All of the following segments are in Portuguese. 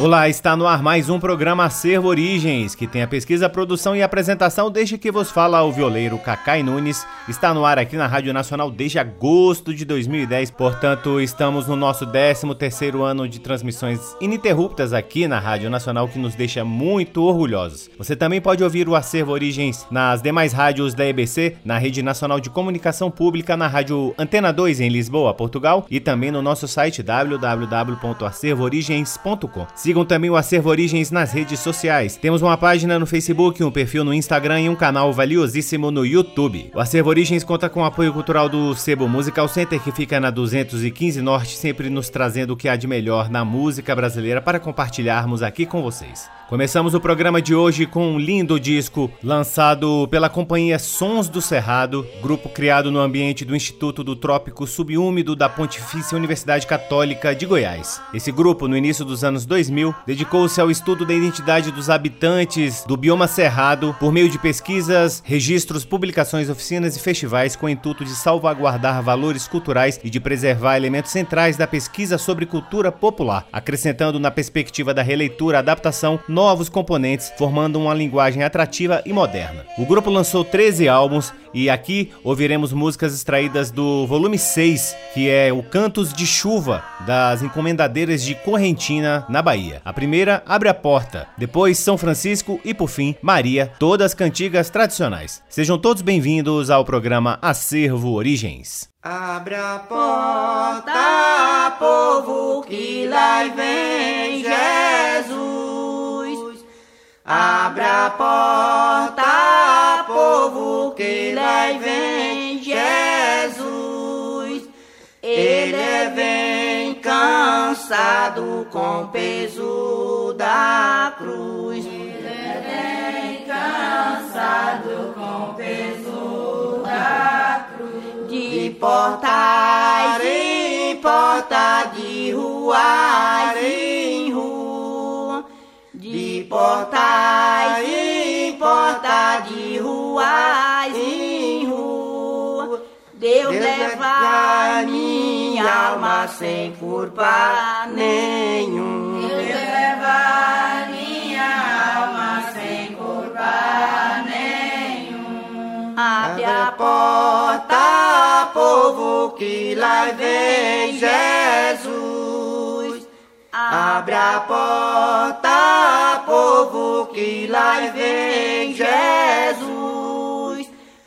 Olá, está no ar mais um programa Acervo Origens, que tem a pesquisa, produção e apresentação desde que vos fala o violeiro Cacai Nunes. Está no ar aqui na Rádio Nacional desde agosto de 2010, portanto, estamos no nosso 13 terceiro ano de transmissões ininterruptas aqui na Rádio Nacional, que nos deixa muito orgulhosos. Você também pode ouvir o Acervo Origens nas demais rádios da EBC, na Rede Nacional de Comunicação Pública, na Rádio Antena 2 em Lisboa, Portugal, e também no nosso site www.acervoorigens.com. Sigam também o Acervo Origens nas redes sociais. Temos uma página no Facebook, um perfil no Instagram e um canal valiosíssimo no YouTube. O Acervo Origens conta com o apoio cultural do Sebo Musical Center, que fica na 215 Norte, sempre nos trazendo o que há de melhor na música brasileira para compartilharmos aqui com vocês. Começamos o programa de hoje com um lindo disco lançado pela companhia Sons do Cerrado, grupo criado no ambiente do Instituto do Trópico Subúmido da Pontifícia Universidade Católica de Goiás. Esse grupo, no início dos anos 2000, dedicou-se ao estudo da identidade dos habitantes do bioma cerrado por meio de pesquisas, registros, publicações, oficinas e festivais com o intuito de salvaguardar valores culturais e de preservar elementos centrais da pesquisa sobre cultura popular, acrescentando na perspectiva da releitura, adaptação, novos componentes, formando uma linguagem atrativa e moderna. O grupo lançou 13 álbuns e aqui ouviremos músicas extraídas do volume 6, que é o Cantos de Chuva das Encomendadeiras de Correntina, na Bahia. A primeira, Abre a Porta, depois São Francisco e por fim Maria, todas cantigas tradicionais. Sejam todos bem-vindos ao programa Acervo Origens. Abre a porta, povo, que lá vem Jesus. Abra a porta, povo, que lá vem Jesus. Ele vem cansado com o peso da cruz. Vem cansado com peso da cruz. De porta em porta, de rua em rua porta em porta, de rua em rua. Deus, Deus leva minha alma sem culpa nenhum. Deus leva minha alma sem culpa nenhum. Abre a porta, povo, que lá vem Jesus. Abre a porta, povo, que lá vem Jesus.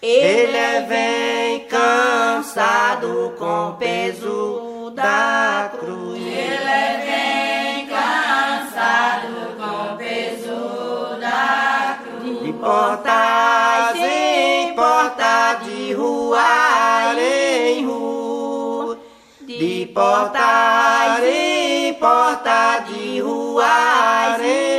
Ele vem cansado com o peso da cruz. Ele vem cansado com o peso da cruz. De portas em porta, de rua em rua. De portas em porta de rua em rua.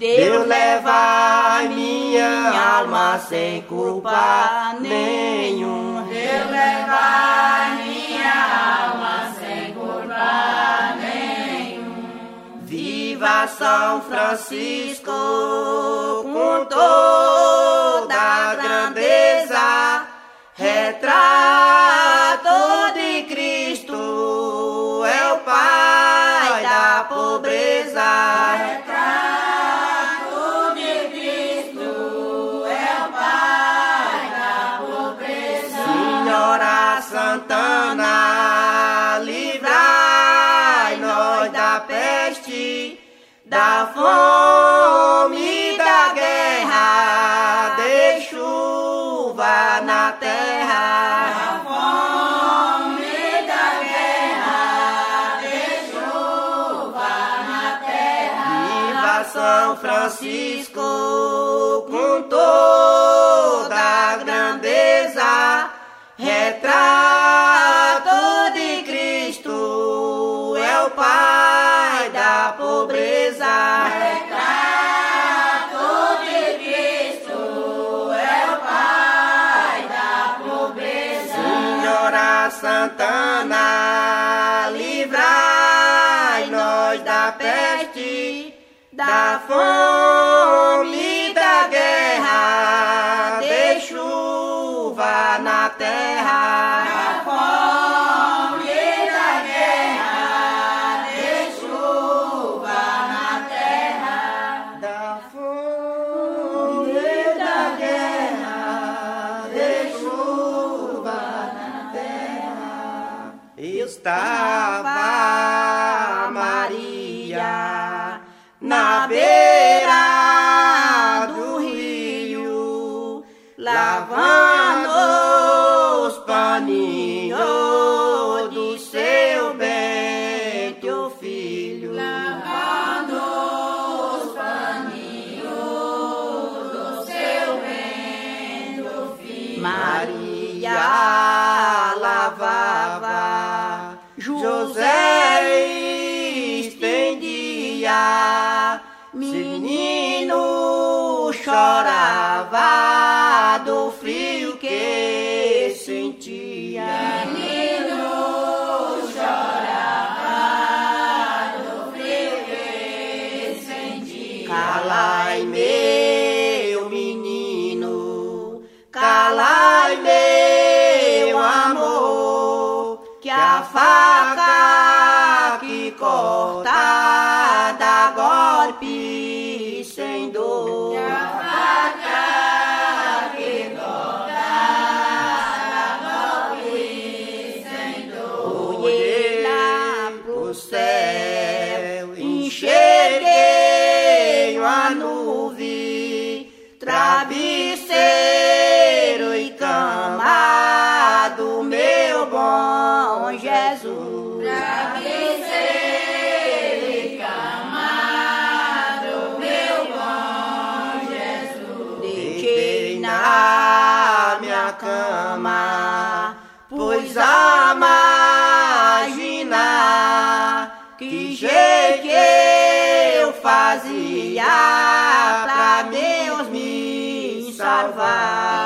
Deus leva minha alma sem culpa nenhum. Deus leva minha alma sem culpa nenhum. Viva São Francisco com toda a grandeza, retrato de Cristo é o Pai da pobreza. Retrato da fome, da guerra, de chuva na terra. São Francisco com toda a grandeza, retrato de meu Pai, da pobreza. Retrato de Cristo, é o Pai da pobreza. Senhora Santana, livrai-nos da peste, da fome, da guerra, de chuva na terra. Travesseiro e cama do meu bom Jesus. Travesseiro e cama do meu bom Jesus. Deitei na minha cama, pois a imaginar que jeito eu fazia pra me salvar.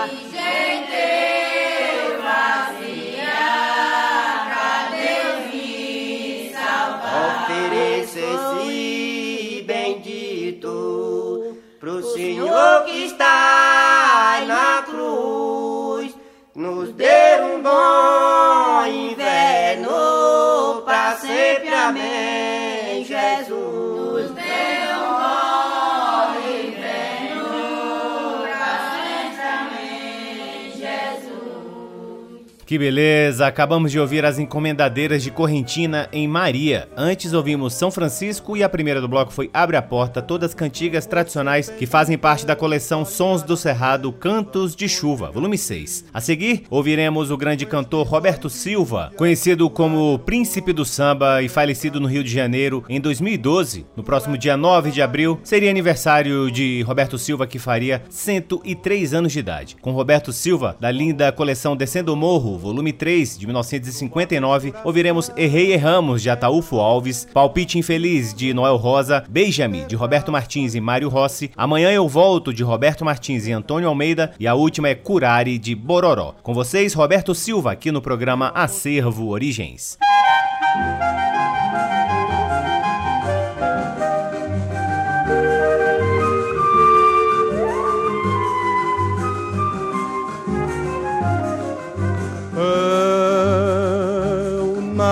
Que beleza! Acabamos de ouvir as encomendadeiras de Correntina em Maria. Antes ouvimos São Francisco e a primeira do bloco foi Abre a Porta, todas cantigas tradicionais que fazem parte da coleção Sons do Cerrado Cantos de Chuva, volume 6. A seguir, ouviremos o grande cantor Roberto Silva, conhecido como Príncipe do Samba e falecido no Rio de Janeiro em 2012. No próximo dia 9 de abril, seria aniversário de Roberto Silva que faria 103 anos de idade. Com Roberto Silva, da linda coleção Descendo o Morro, volume 3, de 1959, ouviremos Errei Erramos, de Ataúfo Alves, Palpite Infeliz, de Noel Rosa, Beija-me, de Roberto Martins e Mário Rossi, Amanhã Eu Volto, de Roberto Martins e Antônio Almeida, e a última é Curare, de Bororó. Com vocês, Roberto Silva, aqui no programa Acervo Origens.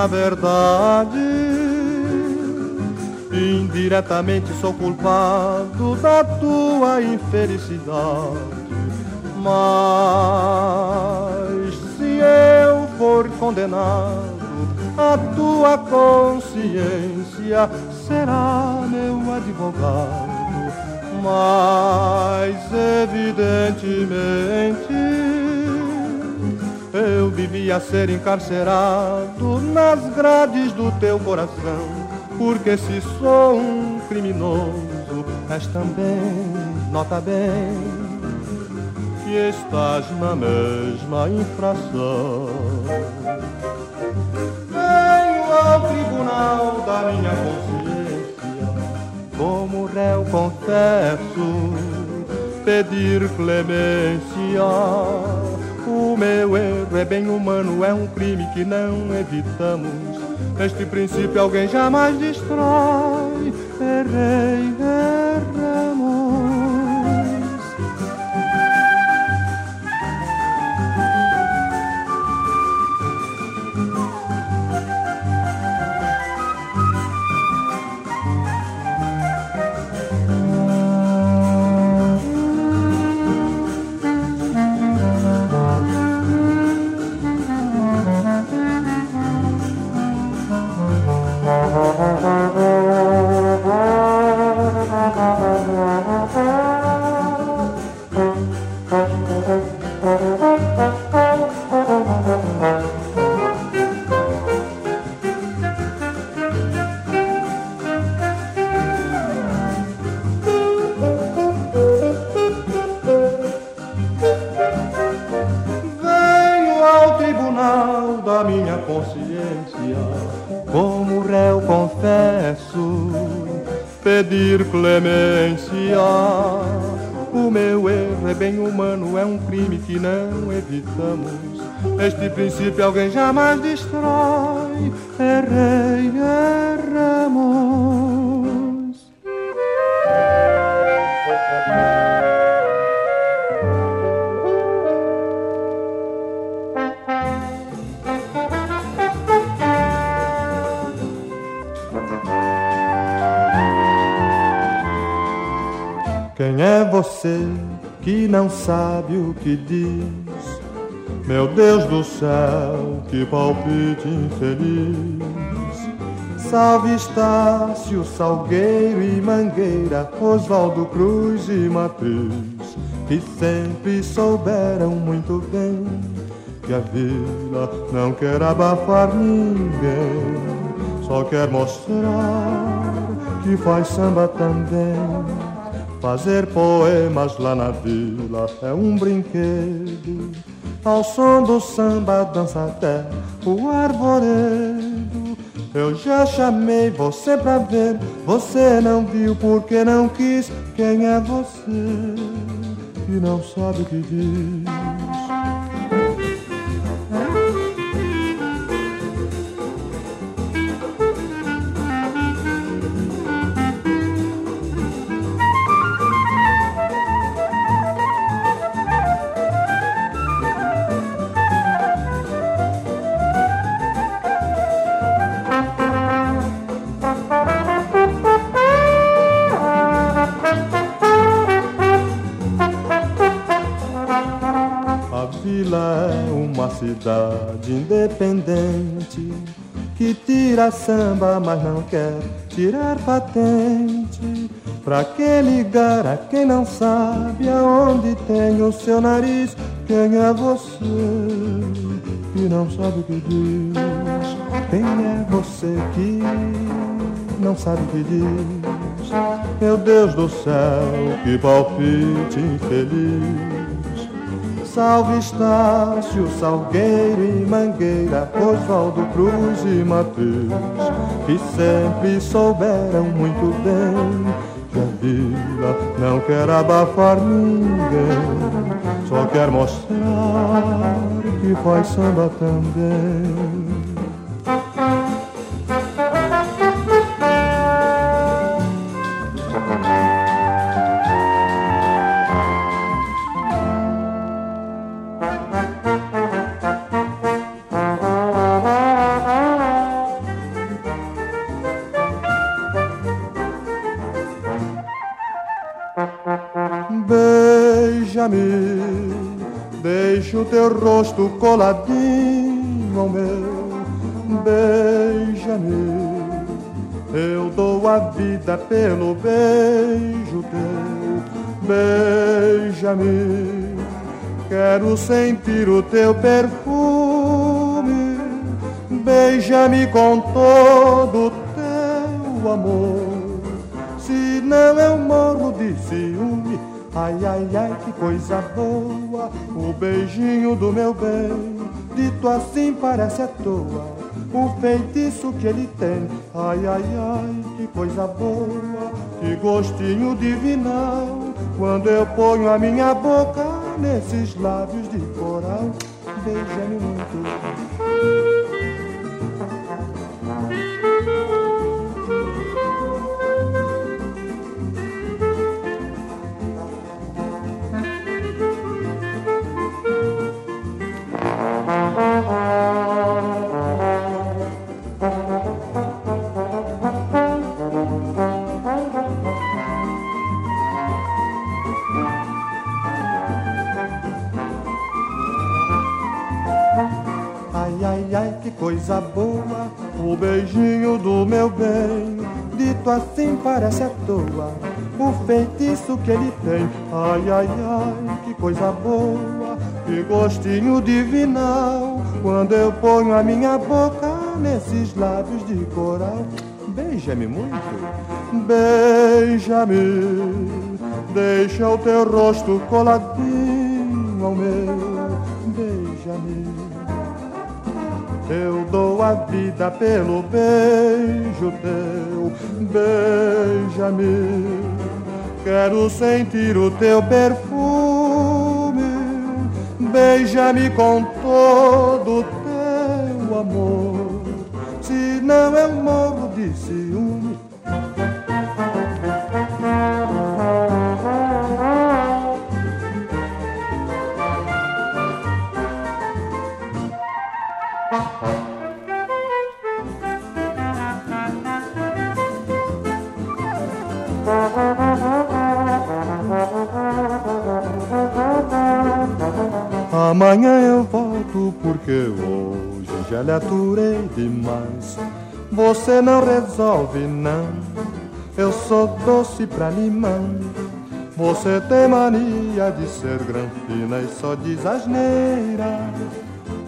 Na verdade, indiretamente sou culpado da tua infelicidade. Mas se eu for condenado, a tua consciência será meu advogado. Mas evidentemente eu devia ser encarcerado nas grades do teu coração, porque se sou um criminoso, és também, nota bem, que estás na mesma infração. Venho ao tribunal da minha consciência, como réu confesso, pedir clemência. O meu erro é bem humano, é um crime que não evitamos. Este princípio alguém jamais destrói. Errei, errei. Princípio alguém jamais destrói. Errei, erramos. Quem é você que não sabe o que diz? Meu Deus do céu, que palpite infeliz. Salve Estácio, Salgueiro e Mangueira, Oswaldo Cruz e Matriz, que sempre souberam muito bem que a vila não quer abafar ninguém, só quer mostrar que faz samba também. Fazer poemas lá na vila é um brinquedo ao som do samba dança até o arvoredo. Eu já chamei você pra ver, você não viu porque não quis. Quem é você que não sabe o que diz? Independente que tira samba, mas não quer tirar patente. Pra que ligar a quem não sabe aonde tem o seu nariz? Quem é você que não sabe o que diz? Quem é você que não sabe o que diz? Meu Deus do céu, que palpite infeliz. Salve Estácio, Salgueiro e Mangueira, Oswaldo Cruz e Matheus, que sempre souberam muito bem que a vida não quer abafar ninguém, só quer mostrar que faz samba também. Rosto coladinho ao meu, beija-me. Eu dou a vida pelo beijo teu, beija-me. Quero sentir o teu perfume, beija-me com todo o teu amor. Se não eu morro de ciúme Ai, ai, ai, que coisa boa, o beijinho do meu bem, dito assim parece à toa, o feitiço que ele tem. Ai, ai, ai, que coisa boa, que gostinho divinal, quando eu ponho a minha boca nesses lábios de coral, beija-me muito. Toa. O feitiço que ele tem, ai ai ai, que coisa boa, que gostinho divinal. Quando eu ponho a minha boca nesses lábios de coral, beija-me muito, beija-me, deixa o teu rosto coladinho ao meu, beija-me. Eu dou a vida pelo beijo teu, beija-me. Quero sentir o teu perfume, beija-me com todo o teu amor. Senão eu morro de ciúme já lhe aturei demais. Você não resolve, não. Eu sou doce pra limão. Você tem mania de ser granfina e só diz asneira.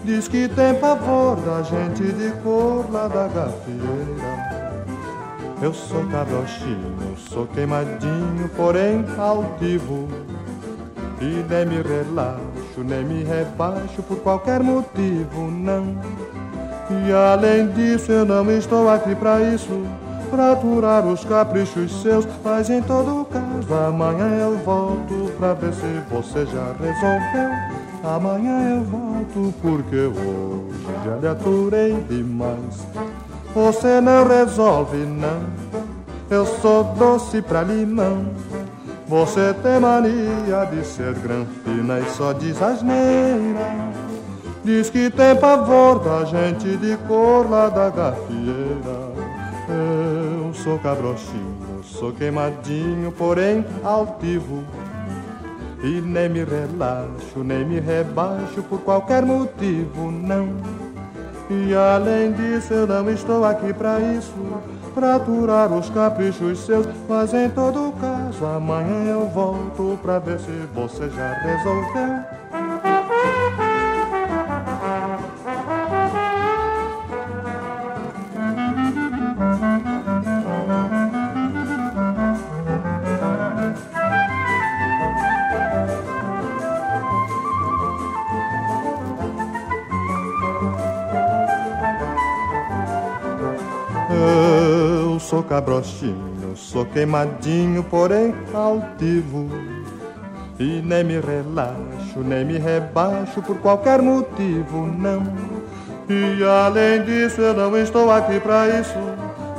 Diz que tem pavor da gente de cor lá da gafieira. Eu sou cabrochinho, sou queimadinho, porém altivo. E nem me nem me rebaixo por qualquer motivo, não. E além disso, eu não estou aqui pra isso, pra aturar os caprichos seus. Mas em todo caso, amanhã eu volto pra ver se você já resolveu. Amanhã eu volto porque hoje já lhe aturei demais. Você não resolve, não. Eu sou doce pra limão. Você tem mania de ser granfina e só diz asneira. Diz que tem pavor da gente de cor lá da gafieira. Eu sou cabrochinho, sou queimadinho, porém altivo. E nem me relaxo, nem me rebaixo por qualquer motivo, não. E além disso, eu não estou aqui pra isso, pra aturar os caprichos seus. Mas em todo caso, amanhã eu volto pra ver se você já resolveu. Eu sou queimadinho, porém altivo. E nem me relaxo, nem me rebaixo por qualquer motivo, não. E além disso, eu não estou aqui pra isso,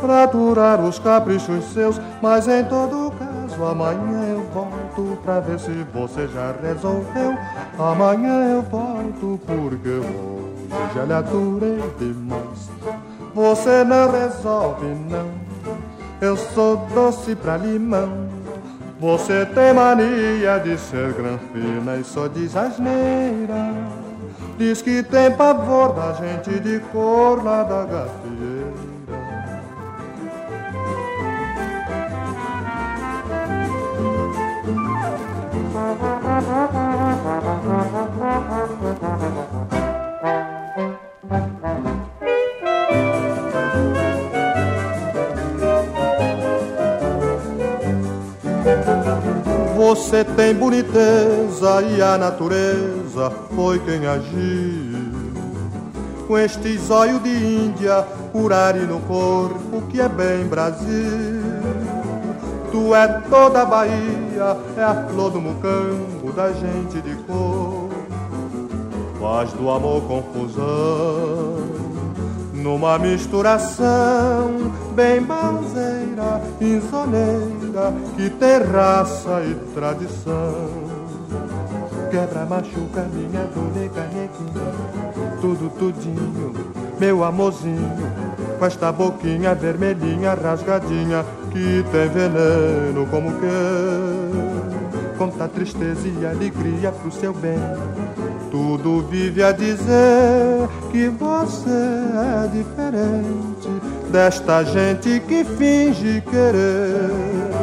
pra aturar os caprichos seus. Mas em todo caso, amanhã eu volto pra ver se você já resolveu. Amanhã eu volto porque hoje já lhe aturei demais. Você não resolve, não. Eu sou doce pra limão. Você tem mania de ser granfina e só diz asneira. Diz que tem pavor da gente de cor lá da gafieira. Você tem boniteza e a natureza foi quem agiu. Com este zóio de Índia, curare no corpo que é bem Brasil. Tu é toda a Bahia, é a flor do mucambo da gente de cor. Faz do amor confusão, numa misturação bem balzeira, insoneira, que tem raça e tradição. Quebra, machuca, minha boneca neguinha, tudo tudinho, meu amorzinho, com esta boquinha vermelhinha rasgadinha, que tem veneno como que conta tristeza e alegria pro seu bem. Tudo vive a dizer que você é diferente desta gente que finge querer.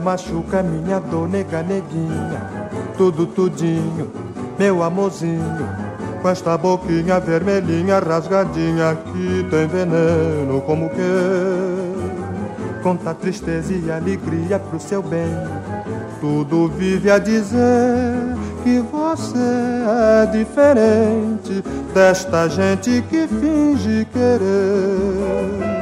Machuca minha dor, nega, neguinha, tudo tudinho, meu amorzinho, com esta boquinha vermelhinha rasgadinha que tem veneno como que conta tristeza e alegria pro seu bem, tudo vive a dizer que você é diferente desta gente que finge querer.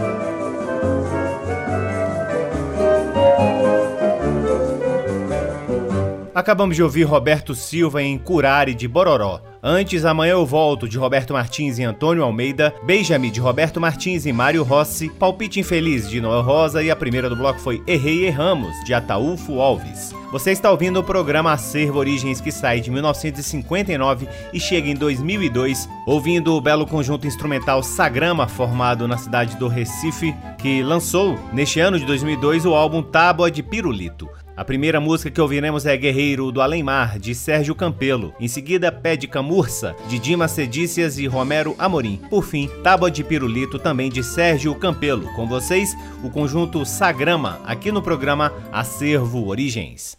Acabamos de ouvir Roberto Silva em Curare de Bororó. Antes, Amanhã Eu Volto, de Roberto Martins e Antônio Almeida, Beijame, de Roberto Martins e Mário Rossi, Palpite Infeliz, de Noel Rosa e a primeira do bloco foi Errei Erramos, de Ataúfo Alves. Você está ouvindo o programa Acervo Origens que sai de 1959 e chega em 2002, ouvindo o belo conjunto instrumental Sagrama, formado na cidade do Recife, que lançou, neste ano de 2002, o álbum Tábua de Pirulito. A primeira música que ouviremos é Guerreiro do Além Mar, de Sérgio Campelo. Em seguida, Pé de Camurça, de Dimas Cedícias e Romero Amorim. Por fim, Tábua de Pirulito, também de Sérgio Campelo. Com vocês, o conjunto Sagrama, aqui no programa Acervo Origens.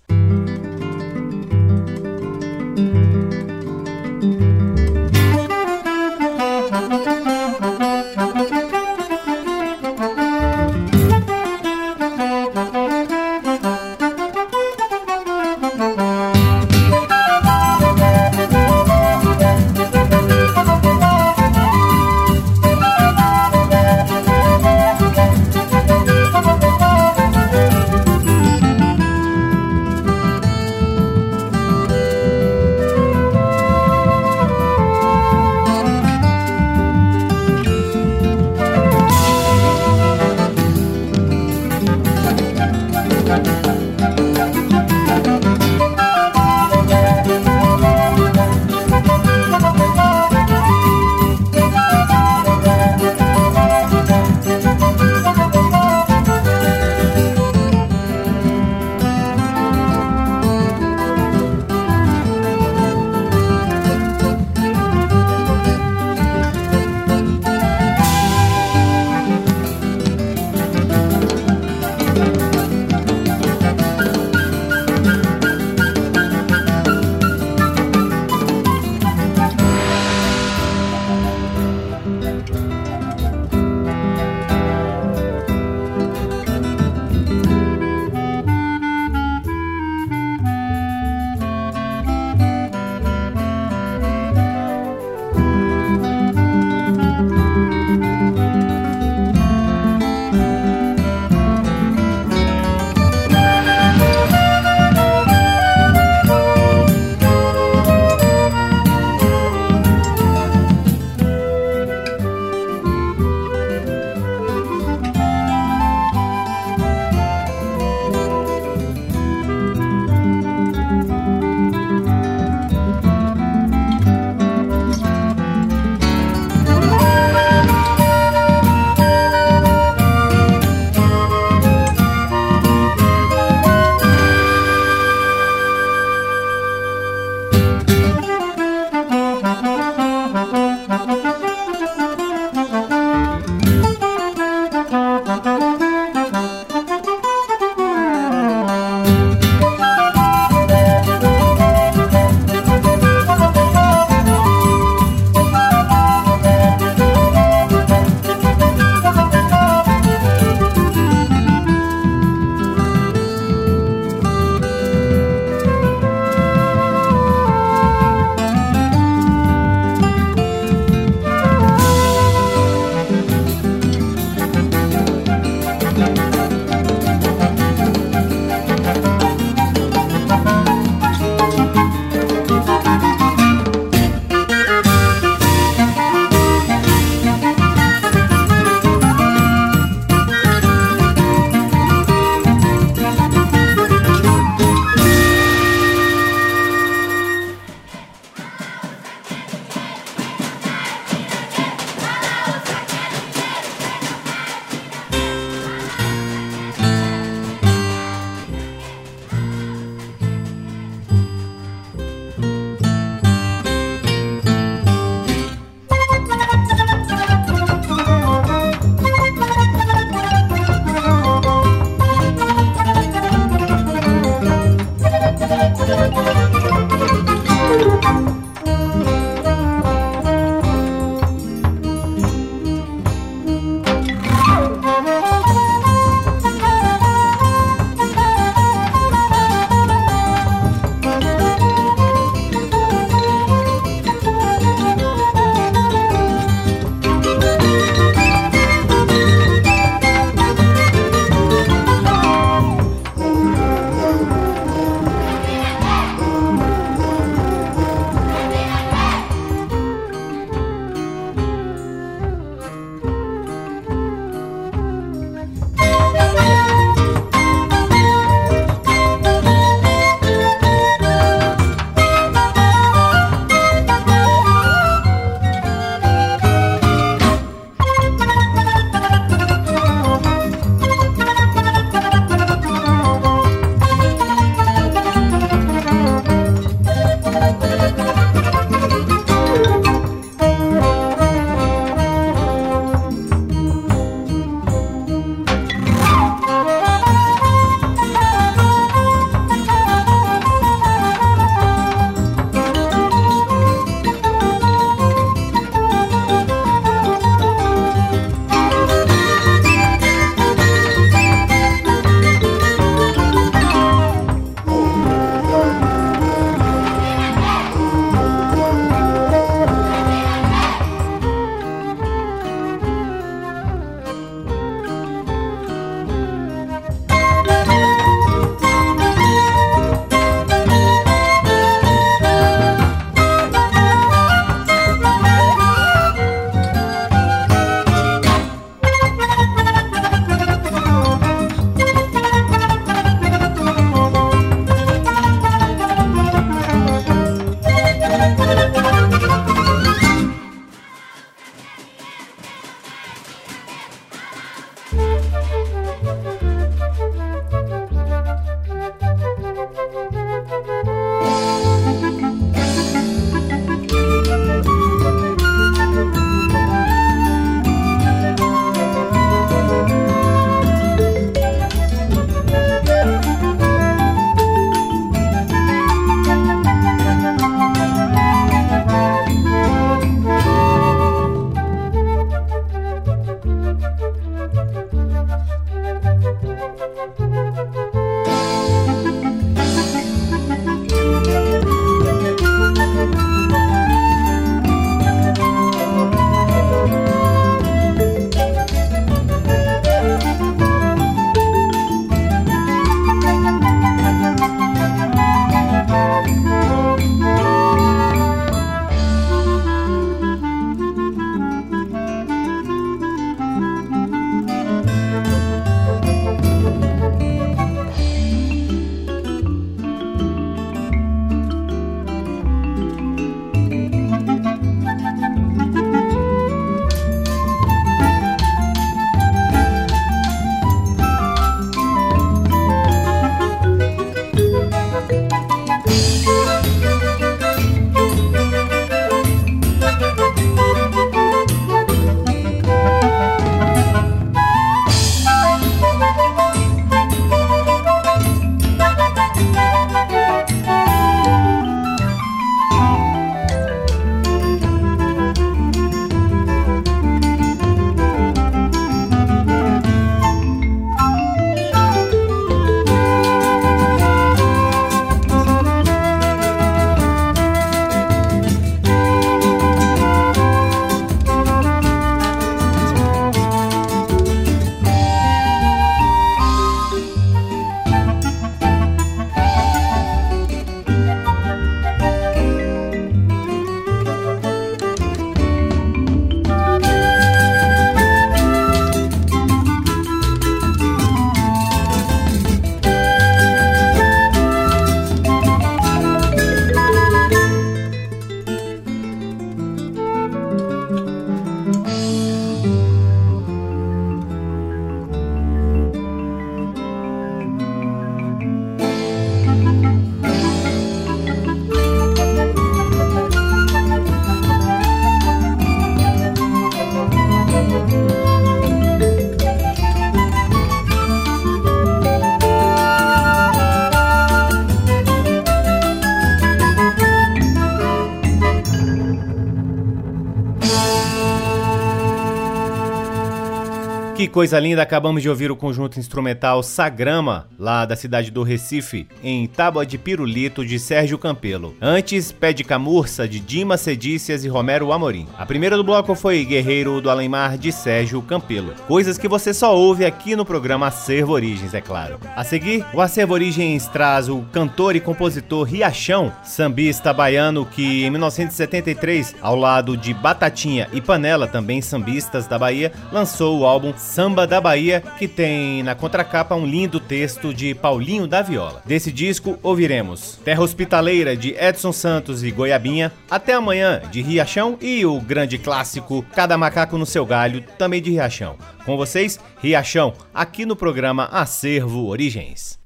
Coisa linda, acabamos de ouvir o conjunto instrumental Sagrama, lá da cidade do Recife, em Tábua de Pirulito, de Sérgio Campelo. Antes, Pé de Camurça, de Dima Cedícias e Romero Amorim. A primeira do bloco foi Guerreiro do Além-Mar, de Sérgio Campelo. Coisas que você só ouve aqui no programa Acervo Origens, é claro. A seguir, o Acervo Origens traz o cantor e compositor Riachão, sambista baiano que em 1973, ao lado de Batatinha e Panela, também sambistas da Bahia, lançou o álbum Samba da Bahia, que tem na contracapa um lindo texto de Paulinho da Viola. Desse disco ouviremos Terra Hospitaleira de Edson Santos e Goiabinha, Até Amanhã de Riachão e o grande clássico Cada Macaco no Seu Galho, também de Riachão. Com vocês, Riachão, aqui no programa Acervo Origens.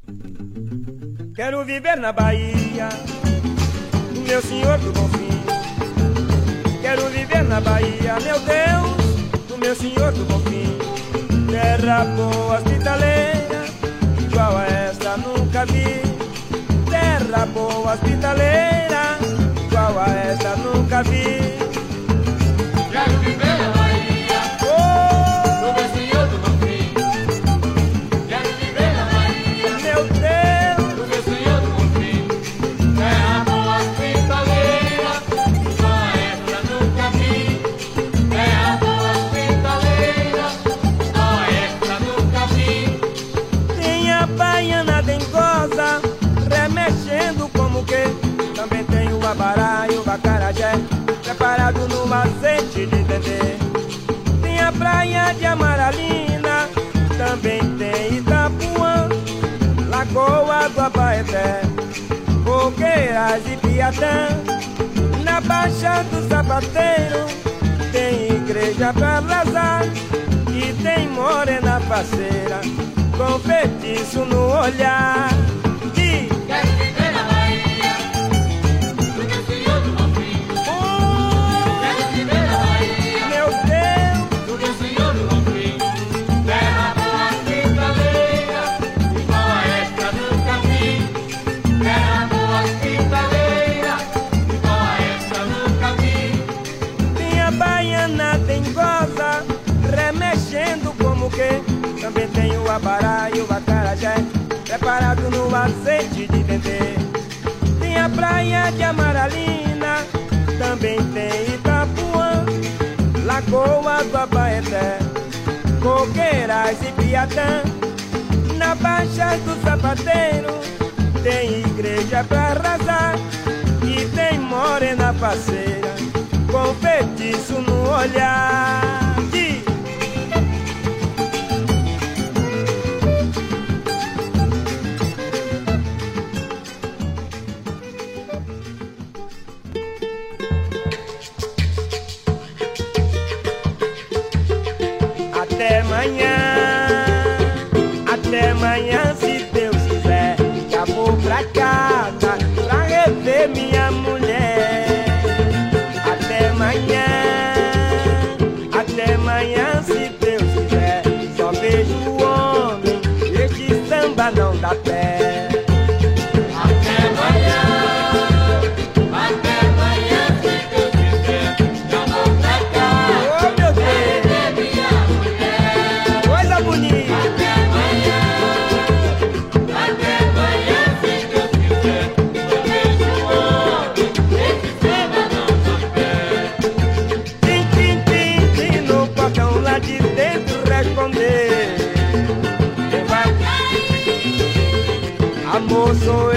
Quero viver na Bahia, meu senhor do bom fim. Quero viver na Bahia, meu Deus, do meu senhor do bom fim. Terra boa, hospitaleira, igual a esta nunca vi. Terra boa, hospitaleira, igual a esta nunca vi. Quero viver Lagoa do Abaeté, Fogueiras e Piatã. Na Baixa do Sapateiro, tem igreja pra lazar e tem morena parceira, com feitiço no olhar. Azeite de. Tem a praia de Amaralina, também tem Itapuã, Lagoa do Abaeté, Coqueiras e Piatã. Na Baixa do Sapateiro, tem igreja pra arrasar e tem morena parceira, com feitiço no olhar. Samba não Amor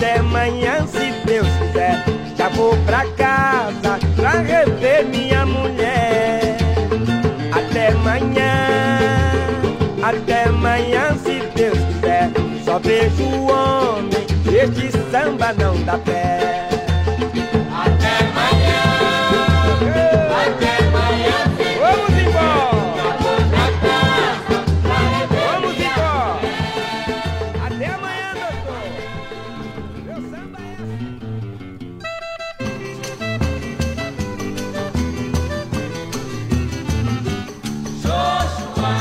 até amanhã, se Deus quiser. Já vou pra casa pra rever minha mulher. Até amanhã, até amanhã, se Deus quiser. Só vejo o homem, este samba não dá pé.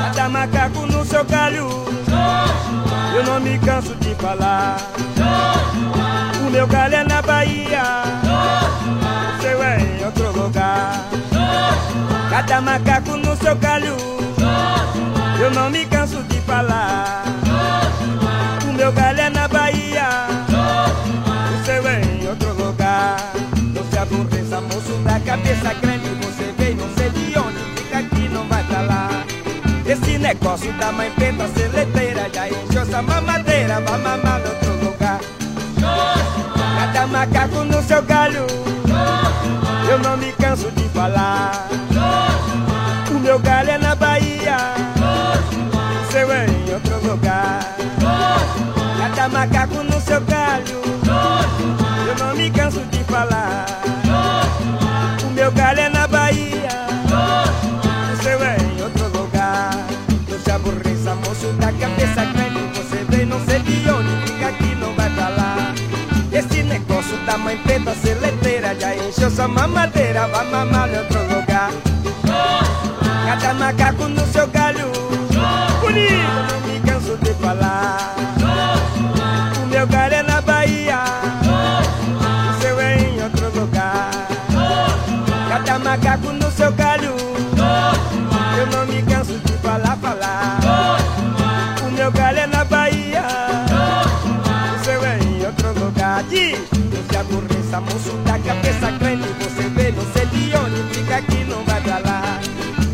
Cada macaco no seu galho Eu não me canso de falar. O meu galho é na Bahia. O seu é em outro lugar. Cada macaco no seu galho Eu não me canso de falar cabeça grande Você veio, não sei de onde Fica aqui, não vai pra lá esse negócio da mãe preta seleteira já encheu essa mamadeira, vai mamar em outro lugar. Cada macaco no seu galho, eu não me canso de falar. Mãe preta seleteira já encheu sua mamadeira, vai mamar em outro lugar. Cada macaco no seu galho, da cabeça grande. Você vê, não sei de onde fica aqui, não vai pra lá.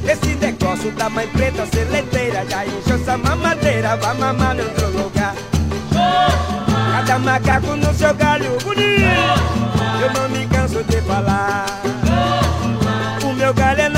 Esse negócio da mãe preta seleteira já encheu essa mamadeira, vai mamar em outro lugar. Cada macaco no seu galho bonito. Eu não me canso de falar. O meu galho é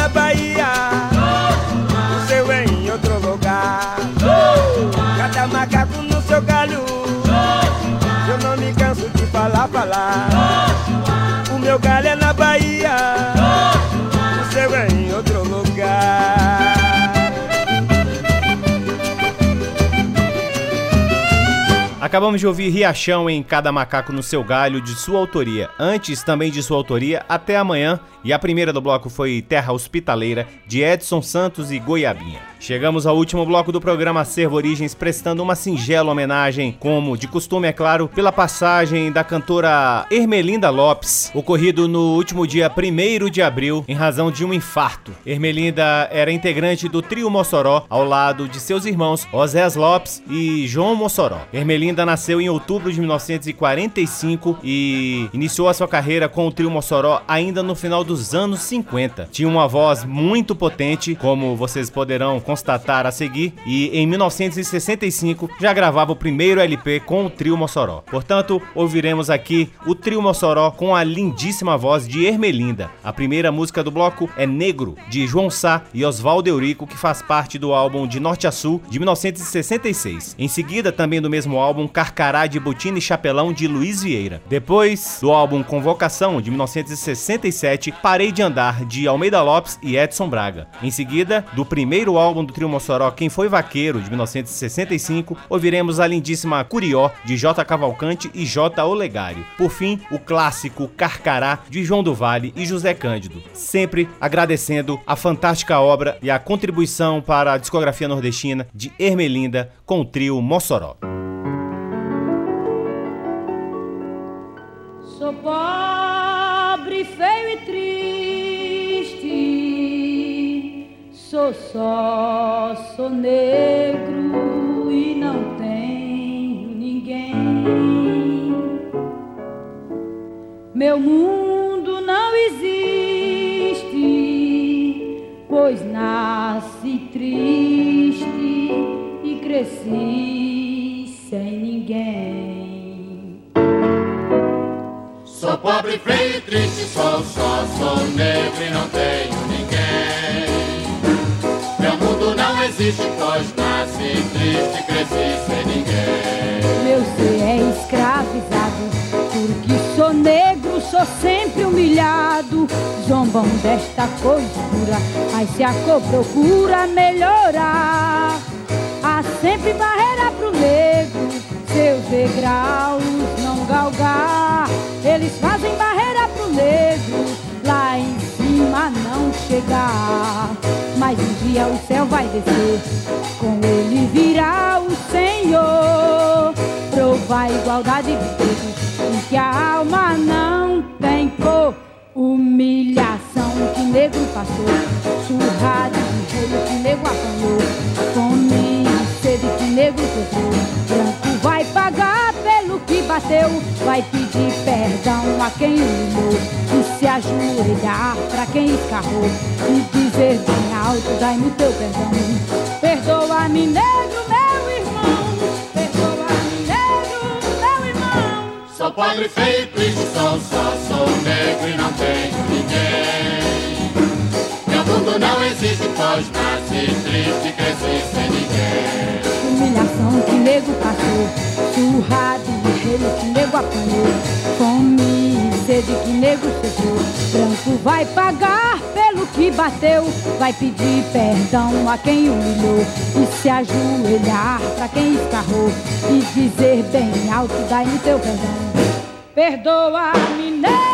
Acabamos de ouvir Riachão em Cada Macaco no Seu Galho, de sua autoria. Antes, também de sua autoria, Até Amanhã. E a primeira do bloco foi Terra Hospitaleira, de Edson Santos e Goiabinha. Chegamos ao último bloco do programa Acervo Origens, prestando uma singela homenagem, como de costume, é claro, pela passagem da cantora Ermelinda Lopes, ocorrido no último dia 1 de abril, em razão de um infarto. Ermelinda era integrante do trio Mossoró, ao lado de seus irmãos Osés Lopes e João Mossoró. Ermelinda nasceu em outubro de 1945 e iniciou a sua carreira com o trio Mossoró ainda no final dos anos 50. Tinha uma voz muito potente, como vocês poderão constatar a seguir, e em 1965 já gravava o primeiro LP com o trio Mossoró. Portanto, ouviremos aqui o trio Mossoró com a lindíssima voz de Ermelinda. A primeira música do bloco é Negro, de João Sá e Oswaldo Eurico, que faz parte do álbum De Norte a Sul, de 1966. Em seguida, também do mesmo álbum, Carcará de Botina e Chapelão, de Luiz Vieira. Depois, do álbum Convocação, de 1967, Parei de Andar, de Almeida Lopes e Edson Braga. Em seguida, do primeiro álbum do trio Mossoró, Quem Foi Vaqueiro, de 1965, ouviremos a lindíssima Curió, de J. Cavalcante e J. Olegário. Por fim, o clássico Carcará, de João do Vale e José Cândido. Sempre agradecendo a fantástica obra e a contribuição para a discografia nordestina de Ermelinda com o trio Mossoró. Sou só, sou negro e não tenho ninguém. Meu mundo não existe, pois nasci triste e cresci sem ninguém. Sou pobre, feio e triste, sou só, sou negro e não tenho ninguém. Meu mundo não existe, pois nasci triste, cresci sem ninguém. Meu ser é escravizado, porque sou negro, sou sempre humilhado. Zombam desta costura, mas se a cor procura melhorar, há sempre barreira pro negro, seus degraus não galgar. Eles fazem barreira pro negro, lá em cima não chegar. Mas um dia o céu vai descer, com ele virá o Senhor. Provar igualdade de todos, e que a alma não tem cor. Humilhação que negro passou, surrado de rolo que negro apanhou, fome e sede que negro sofreu. Branco vai pedir perdão a quem humilhou e se ajoelhar pra quem escarrou e dizer bem alto, dai-me teu perdão. Perdoa-me, negro, meu irmão, perdoa-me, negro, meu irmão. Sou pobre, feio e triste, sou só, sou negro e não tenho ninguém. Meu mundo não existe, pois nasci triste, cresci sem ninguém. Humilhação que nego passou, surrado gelo que nego apanhou, fome e sede que nego sofreu. Branco vai pagar pelo que bateu, vai pedir perdão a quem humilhou. E se ajoelhar pra quem escarrou. E dizer bem alto, dai-me teu perdão. Perdoa-me, negro,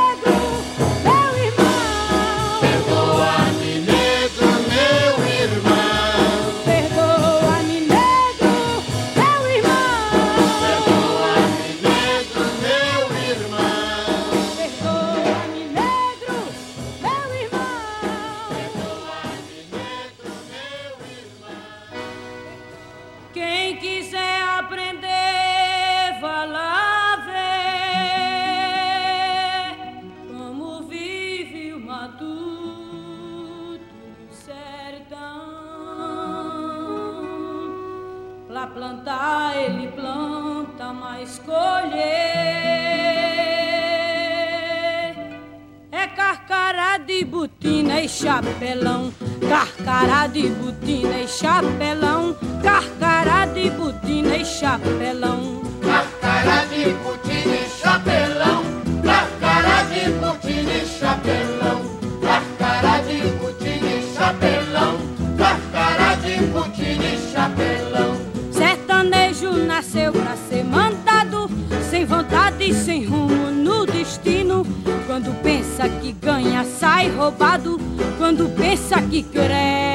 chapelão, carcará de botina e chapelão. Carcará de botina e chapelão. Carcará de botina e chapelão. Carcará de botina e chapelão. Carcará de botina e chapelão. Sertanejo nasceu pra ser mandado, sem vontade e sem rumo no destino. Quando pensa que ganha, sai roubado. Quando pensa que cresce,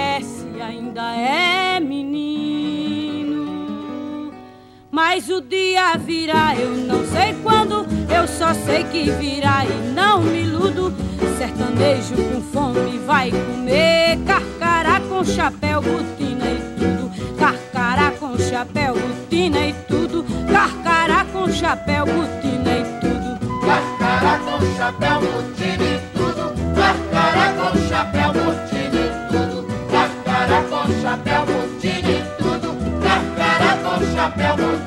é menino. Mas o dia virá, eu não sei quando, eu só sei que virá e não me iludo. Sertanejo com fome vai comer carcará com chapéu, botina e tudo. Carcará com chapéu, botina e tudo. Carcará com chapéu, botina e tudo. Carcará com chapéu, botina e tudo. Carcará com chapéu, botina chapéu,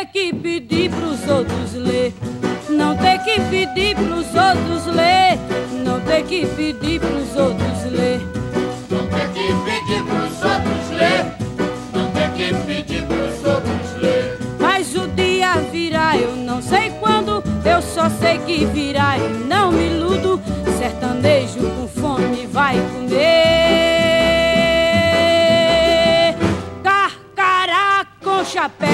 ter que pedir pros outros ler. Não ter que pedir pros outros ler. Não ter que pedir pros outros ler. Não ter que pedir pros outros ler. Não ter que pedir pros outros ler. Mas o dia virá, eu não sei quando. Eu só sei que virá e não me iludo. Sertanejo com fome vai comer. Carcará com chapéu.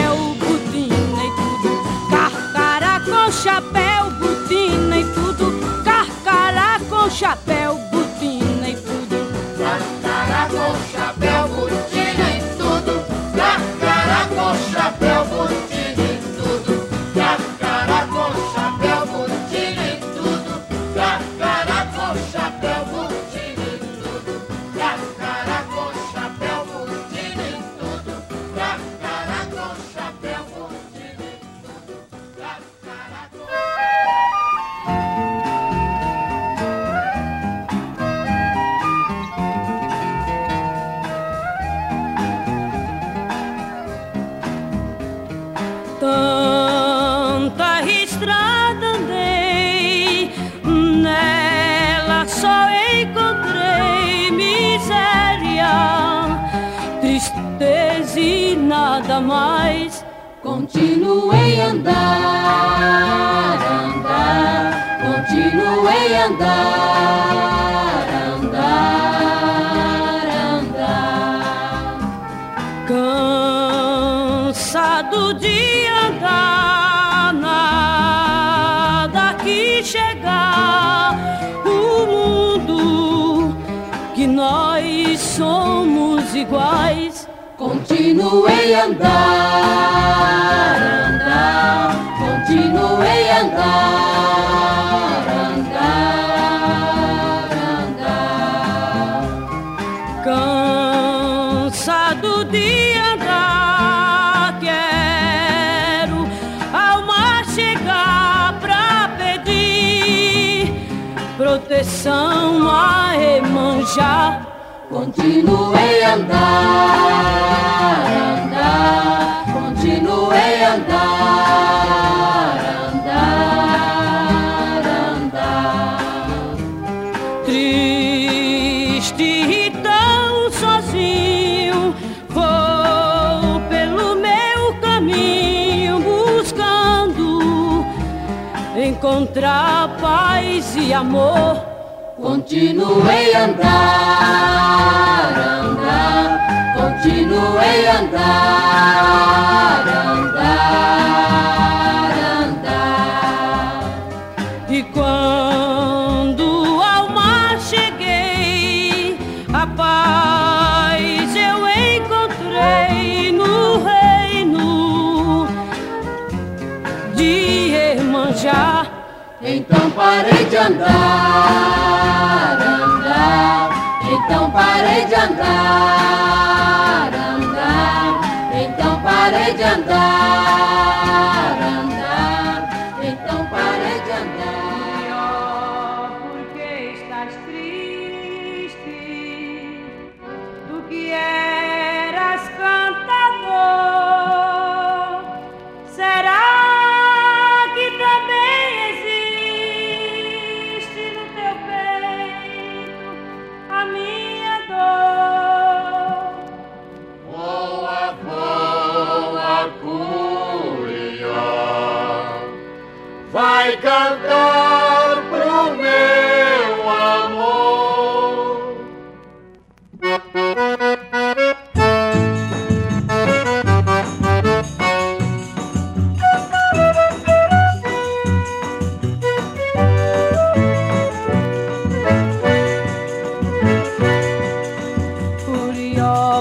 andar, andar, continuei andar, andar, andar. Cansado de andar, nada que chegar. O mundo que nós somos iguais. Continuei andar. andar, andar, andar. Cansado de andar, quero alma chegar pra pedir proteção a remanjar. Continuei andar, andar, continuei andar. encontrar paz e amor. Continuei a andar, andar, continuei a andar, andar. parei de andar, andar, então parei de andar. cantar pro meu amor.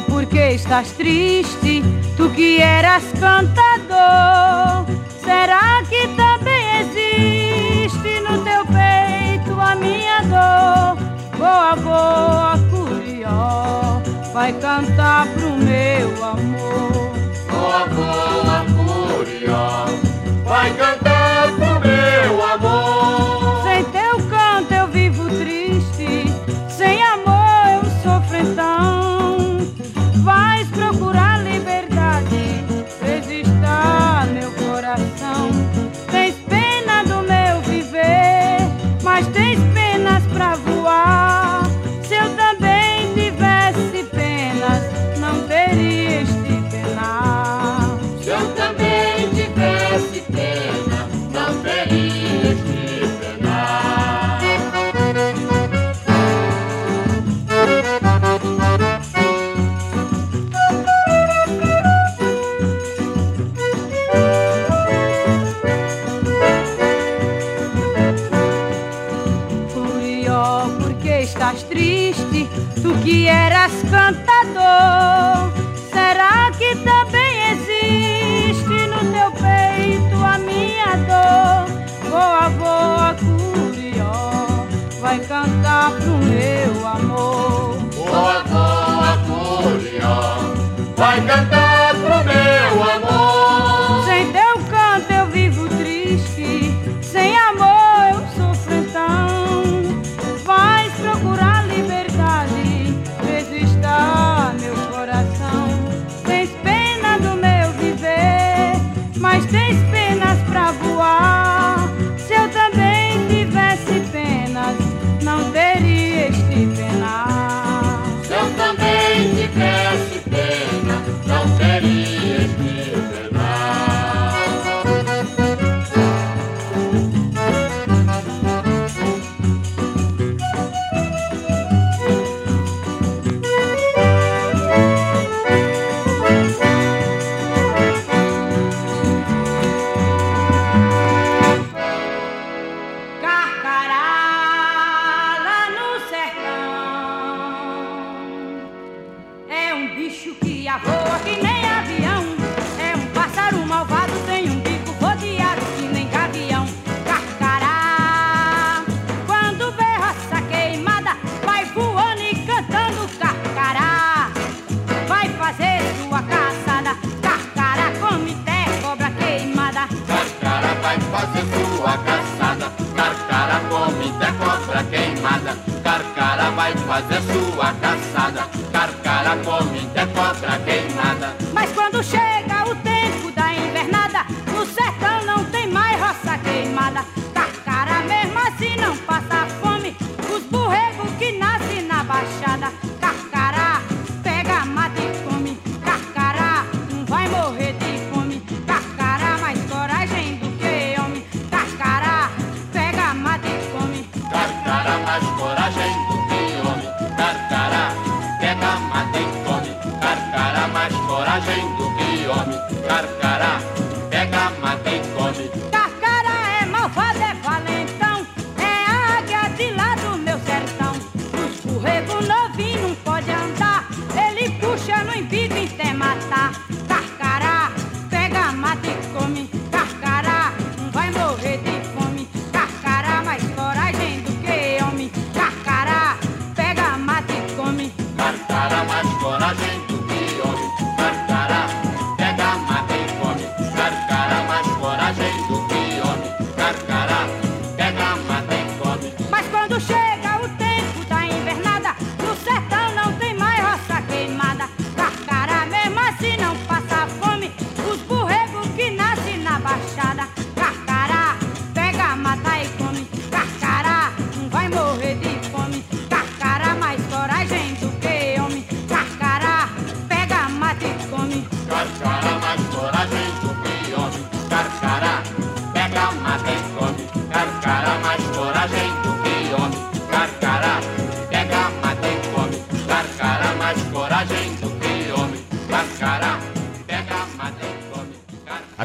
Por que estás triste? Tu que eras cantador. boa curió vai cantar pro meu amor. Boa boa curió vai cantar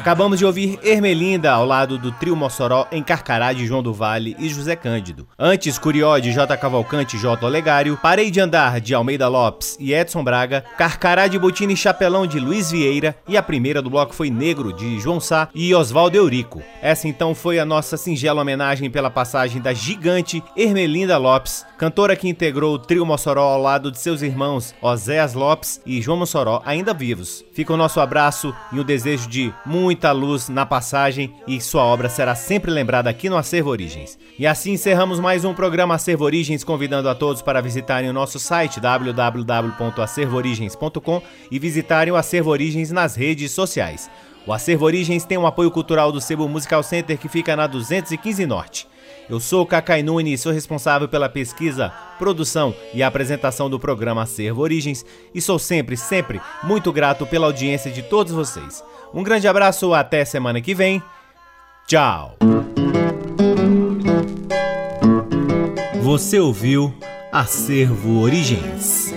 Acabamos de ouvir Ermelinda ao lado do trio Mossoró em Carcará de João do Vale e José Cândido. Antes, Curió de J. Cavalcante e J. Olegário, Parei de Andar de Almeida Lopes e Edson Braga, Carcará de Botina e Chapelão de Luiz Vieira e a primeira do bloco foi Negro de João Sá e Oswaldo Eurico. Essa então foi a nossa singela homenagem pela passagem da gigante Ermelinda Lopes, cantora que integrou o trio Mossoró ao lado de seus irmãos Oséas Lopes e João Mossoró ainda vivos. Fica o nosso abraço e o desejo de muita luz na passagem e sua obra será sempre lembrada aqui no Acervo Origens. E assim encerramos mais um programa Acervo Origens, convidando a todos para visitarem o nosso site www.acervoorigens.com e visitarem o Acervo Origens nas redes sociais. O Acervo Origens tem um apoio cultural do Sebo Musical Center que fica na 215 Norte. Eu sou Cacai Nunes, sou responsável pela pesquisa, produção e apresentação do programa Acervo Origens e sou sempre, sempre muito grato pela audiência de todos vocês. Um grande abraço, até semana que vem. Tchau! Você ouviu Acervo Origens.